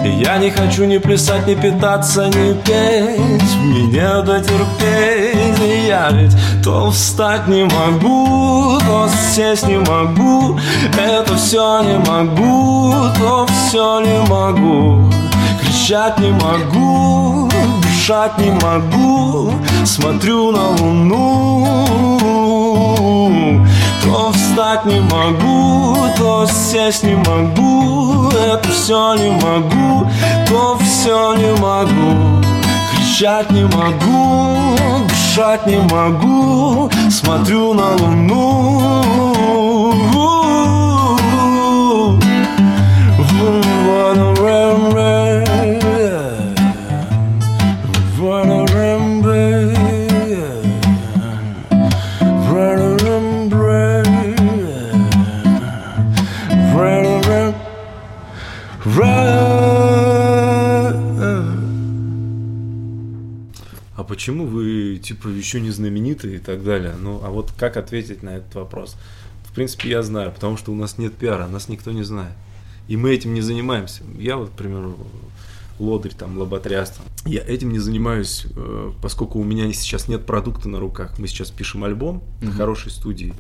И я не хочу ни плясать, ни питаться, ни петь. Мне не дотерпеть, я ведь то встать не могу, то сесть не могу. Это все не могу, то все не могу. Кричать не могу, дышать не могу. Смотрю на луну То встать не могу, то сесть не могу Это все не могу, то все не могу. Кричать не могу, дышать не могу Смотрю на луну типа, еще не знаменитые и так далее. Ну, а вот как ответить на этот вопрос? В принципе, я знаю, потому что у нас нет пиара, нас никто не знает. И мы этим не занимаемся. Я вот, к примеру, лодырь, там, лоботряс. Там. Я этим не занимаюсь, э, поскольку у меня сейчас нет продукта на руках. Мы сейчас пишем альбом mm-hmm. на хорошей студии.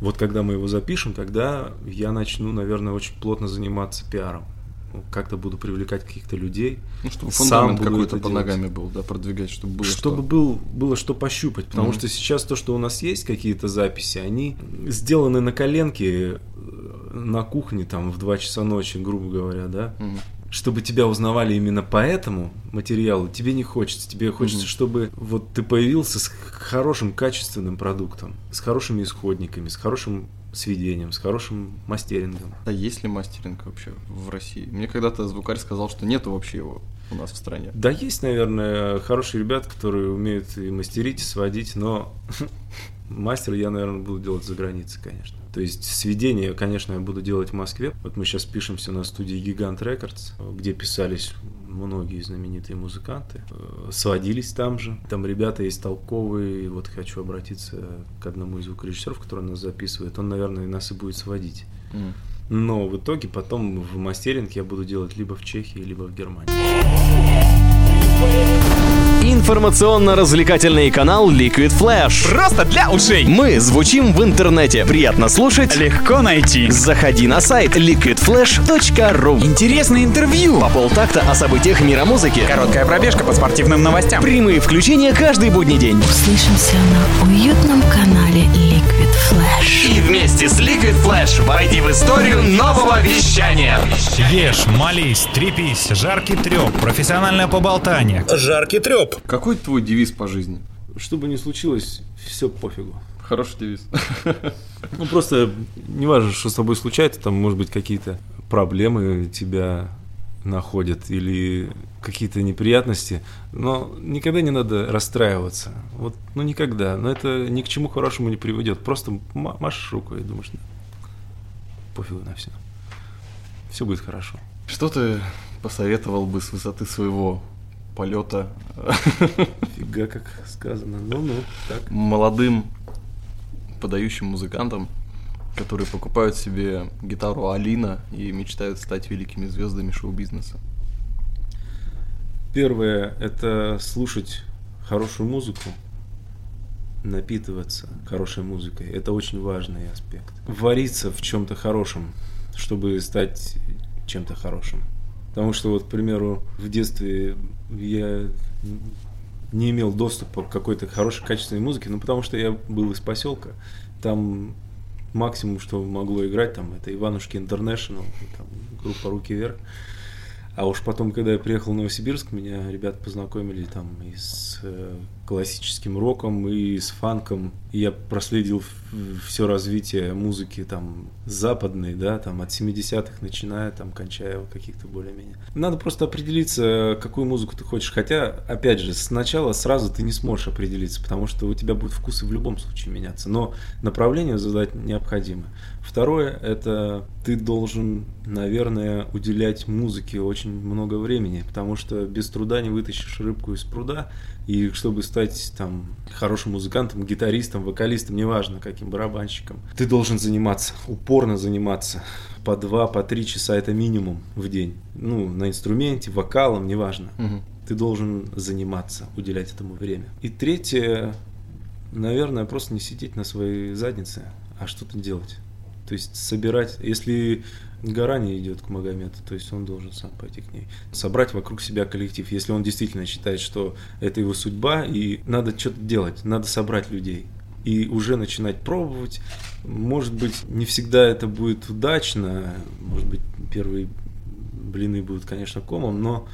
Вот когда мы его запишем, тогда я начну, наверное, очень плотно заниматься пиаром как-то буду привлекать каких-то людей. Ну, чтобы фундамент какой-то под ногами был, да, продвигать, чтобы было Чтобы что. Был, было что пощупать, потому mm-hmm. что сейчас то, что у нас есть, какие-то записи, они сделаны на коленке, э, на кухне, там, в 2 часа ночи, грубо говоря, да. Mm-hmm чтобы тебя узнавали именно по этому материалу, тебе не хочется. Тебе хочется, mm-hmm. чтобы вот ты появился с хорошим качественным продуктом, с хорошими исходниками, с хорошим сведением, с хорошим мастерингом. А есть ли мастеринг вообще в России? Мне когда-то звукарь сказал, что нету вообще его у нас в стране. Да, есть, наверное, хорошие ребята, которые умеют и мастерить, и сводить, но мастер я, наверное, буду делать за границей, конечно. То есть сведения, конечно, я буду делать в Москве. Вот мы сейчас пишемся на студии Гигант Рекордс, где писались многие знаменитые музыканты. Э, сводились там же. Там ребята есть толковые. Вот хочу обратиться к одному из звукорежиссеров, который нас записывает. Он, наверное, нас и будет сводить. Mm. Но в итоге потом в мастеринг я буду делать либо в Чехии, либо в Германии. Информационно-развлекательный канал Liquid Flash. Просто для ушей. Мы звучим в интернете. Приятно слушать. Легко найти. Заходи на сайт liquidflash.ru. Интересные интервью. По полтакта о событиях мира музыки. Короткая пробежка по спортивным новостям. Прямые включения каждый будний день. Услышимся на уютном канале Liquid Flash. И вместе с Liquid Flash войди в историю нового вещания. Ешь, молись, трепись, жаркий треп, профессиональное поболтание. Жаркий треп. Какой твой девиз по жизни? Что бы ни случилось, все пофигу. Хороший девиз. Ну, просто не важно, что с тобой случается, там, может быть, какие-то проблемы тебя находят или какие-то неприятности, но никогда не надо расстраиваться. Вот, ну никогда. Но это ни к чему хорошему не приведет. Просто машешь рукой и думаешь, да, пофигу на все. Все будет хорошо. Что ты посоветовал бы с высоты своего полета. Фига, как сказано. Ну-ну, так. Молодым подающим музыкантам, которые покупают себе гитару Алина и мечтают стать великими звездами шоу-бизнеса. Первое – это слушать хорошую музыку, напитываться хорошей музыкой. Это очень важный аспект. Вариться в чем-то хорошем, чтобы стать чем-то хорошим. Потому что, вот, к примеру, в детстве я не имел доступа к какой-то хорошей, качественной музыке, ну, потому что я был из поселка. Там максимум, что могло играть, там, это Иванушки Интернешнл, группа «Руки вверх». А уж потом, когда я приехал в Новосибирск, меня ребята познакомили там и с э, классическим роком, и с фанком. И я проследил все развитие музыки там западной, да, там от 70-х начиная, там кончая каких-то более-менее. Надо просто определиться, какую музыку ты хочешь. Хотя, опять же, сначала сразу ты не сможешь определиться, потому что у тебя будут вкусы в любом случае меняться. Но направление задать необходимо. Второе, это ты должен, наверное, уделять музыке очень много времени, потому что без труда не вытащишь рыбку из пруда, и чтобы стать там хорошим музыкантом, гитаристом, вокалистом, неважно каким барабанщиком, ты должен заниматься, упорно заниматься. По два, по три часа это минимум в день. Ну, на инструменте, вокалом, неважно. Мгм. Ты должен заниматься, уделять этому время. И третье, наверное, просто не сидеть на своей заднице, а что-то делать. То есть собирать, если гора не идет к Магомету, то есть он должен сам пойти к ней. Собрать вокруг себя коллектив, если он действительно считает, что это его судьба, и надо что-то делать, надо собрать людей. И уже начинать пробовать. Может быть, не всегда это будет удачно, может быть, первые блины будут, конечно, комом, но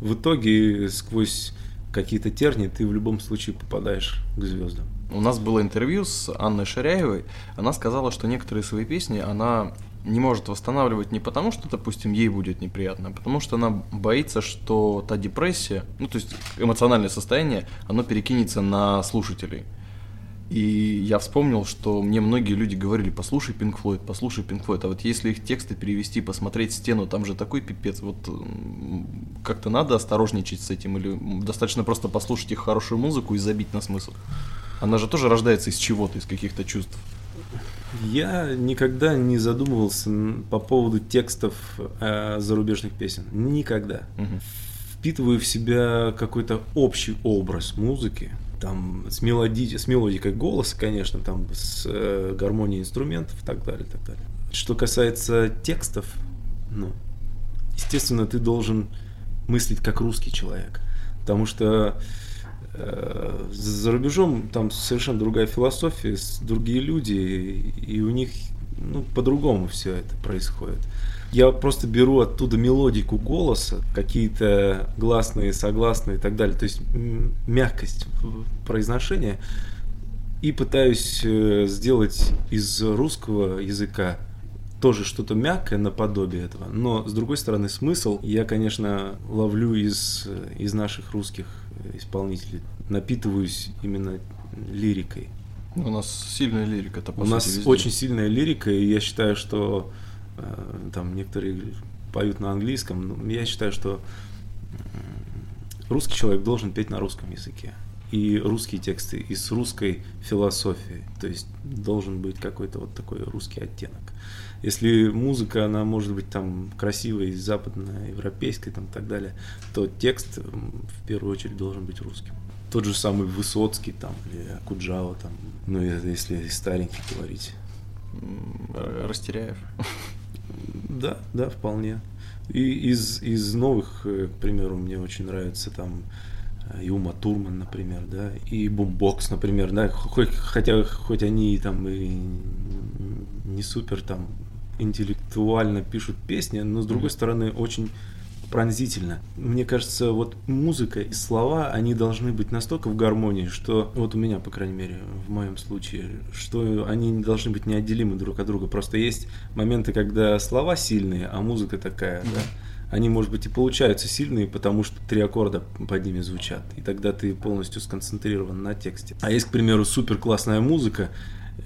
в итоге сквозь какие-то терни ты в любом случае попадаешь к звездам. У нас было интервью с Анной Шаряевой. Она сказала, что некоторые свои песни она не может восстанавливать не потому, что, допустим, ей будет неприятно, а потому что она боится, что та депрессия, ну, то есть эмоциональное состояние, оно перекинется на слушателей. И я вспомнил, что мне многие люди говорили, послушай Pink Floyd, послушай Pink Floyd, а вот если их тексты перевести, посмотреть стену, там же такой пипец, вот как-то надо осторожничать с этим, или достаточно просто послушать их хорошую музыку и забить на смысл. Она же тоже рождается из чего-то, из каких-то чувств. Я никогда не задумывался по поводу текстов э, зарубежных песен. Никогда. Мгм. Впитываю в себя какой-то общий образ музыки. Там с, мелоди... с мелодикой голоса, конечно, там с э, гармонией инструментов и так далее, так далее. Что касается текстов, ну, естественно, ты должен мыслить как русский человек. Потому что за рубежом там совершенно другая философия, другие люди, и, у них ну, по-другому все это происходит. Я просто беру оттуда мелодику голоса, какие-то гласные, согласные и так далее, то есть мягкость произношения, и пытаюсь э, сделать из русского языка тоже что-то мягкое наподобие этого, но с другой стороны смысл я, конечно, ловлю из, э, из наших русских э, исполнителей, напитываюсь именно лирикой. У нас сильная лирика, это У сути, нас везде. очень сильная лирика, и я считаю, что э, там некоторые поют на английском, но я считаю, что м, русский человек должен петь на русском языке. И русские тексты, и с русской философией. То есть должен быть какой-то вот такой русский оттенок. Если музыка, она может быть там красивой, западноевропейской там, и так далее, то текст в первую очередь должен быть русским. Тот же самый Высоцкий там, или Акуджава там, ну если старенький говорить. Растеряев. Да, да, вполне. И из, из новых, э, к примеру, мне очень нравится там э, и Ума Турман, например, да, и Бумбокс, например, да, хоть, хотя хоть они там и не супер там интеллектуально пишут песни, но с другой стороны очень пронзительно. Мне кажется, вот музыка и слова, они должны быть настолько в гармонии, что вот у меня, по крайней мере, в моем случае, что они не должны быть неотделимы друг от друга. Просто есть моменты, когда слова сильные, а музыка такая, да. Они, может быть, и получаются сильные, потому что три аккорда под ними звучат. И тогда ты полностью сконцентрирован на тексте. А есть, к примеру, супер классная музыка,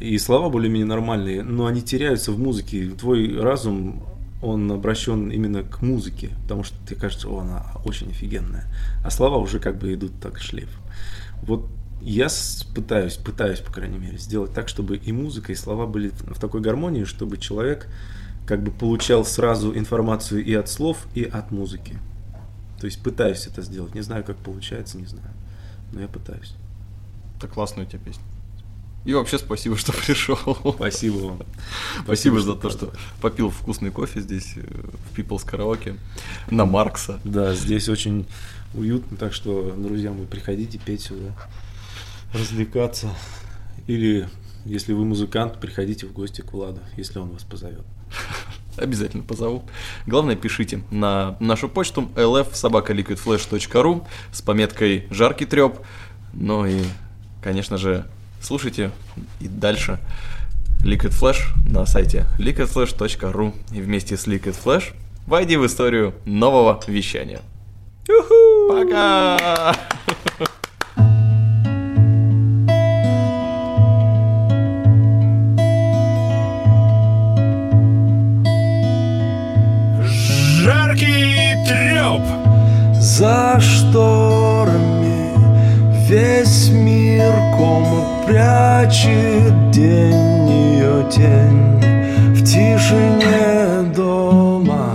и слова более-менее нормальные, но они теряются в музыке. Твой разум он обращен именно к музыке, потому что тебе кажется, о, она очень офигенная. А слова уже как бы идут так шлейф. Вот я пытаюсь, пытаюсь, по крайней мере, сделать так, чтобы и музыка, и слова были в такой гармонии, чтобы человек как бы получал сразу информацию и от слов, и от музыки. То есть пытаюсь это сделать. Не знаю, как получается, не знаю. Но я пытаюсь. Это классная у тебя песня. И вообще спасибо, что пришел. Спасибо вам. Спасибо за то, что попил вкусный кофе здесь, э, в People's Karaoke, на Маркса. Да, здесь очень уютно, так что, друзья мои, приходите петь сюда, развлекаться. Или, если вы музыкант, приходите в гости к Владу, если он вас позовет. Обязательно позову. Главное, пишите на нашу почту lf.sobakaliquidflash.ru с пометкой «Жаркий треп». Ну и, конечно же, Слушайте и дальше Liquid Flash на сайте liquidflash.ru и вместе с Liquid Flash войди в историю нового вещания. Пока! Жаркий треп! За шторами весь мир кома прячет день ее тень в тишине дома.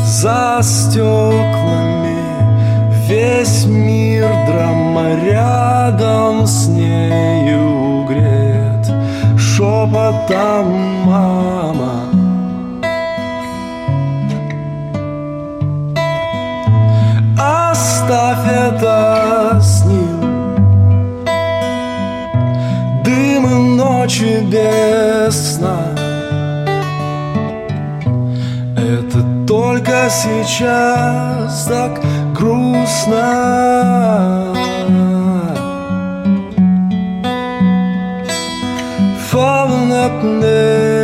За стеклами весь мир драма рядом с нею греет шепотом мама. Сна Это только сейчас так грустно. Falling up there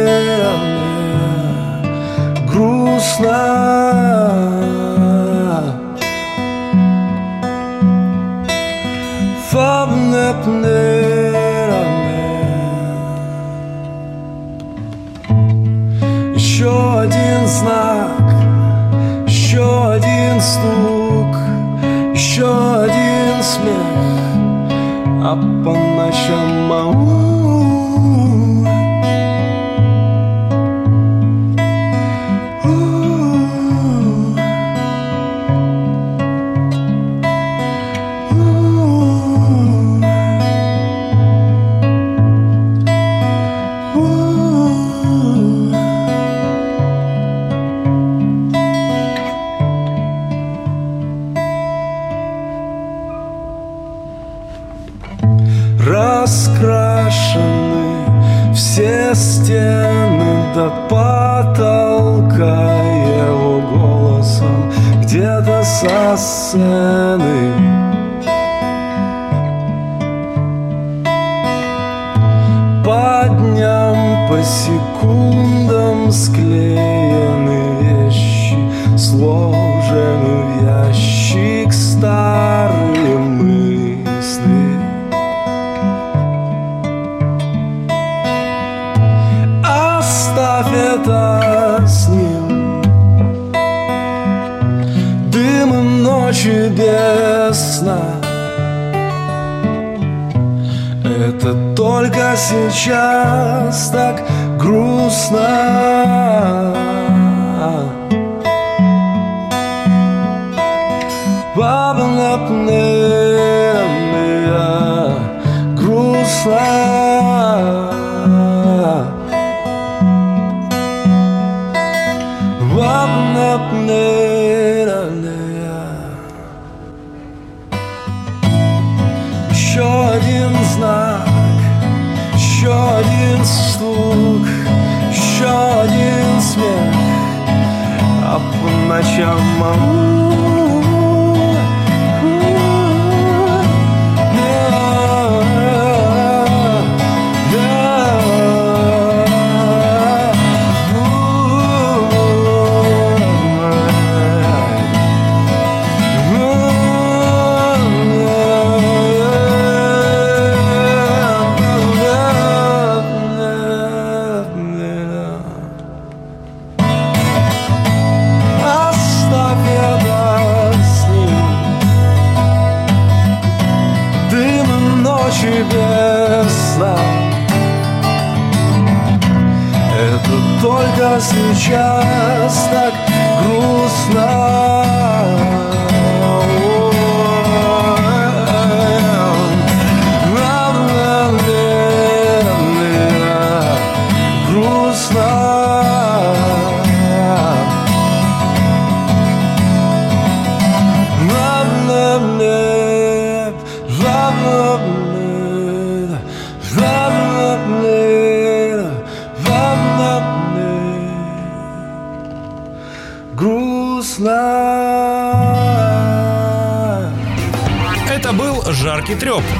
по ночам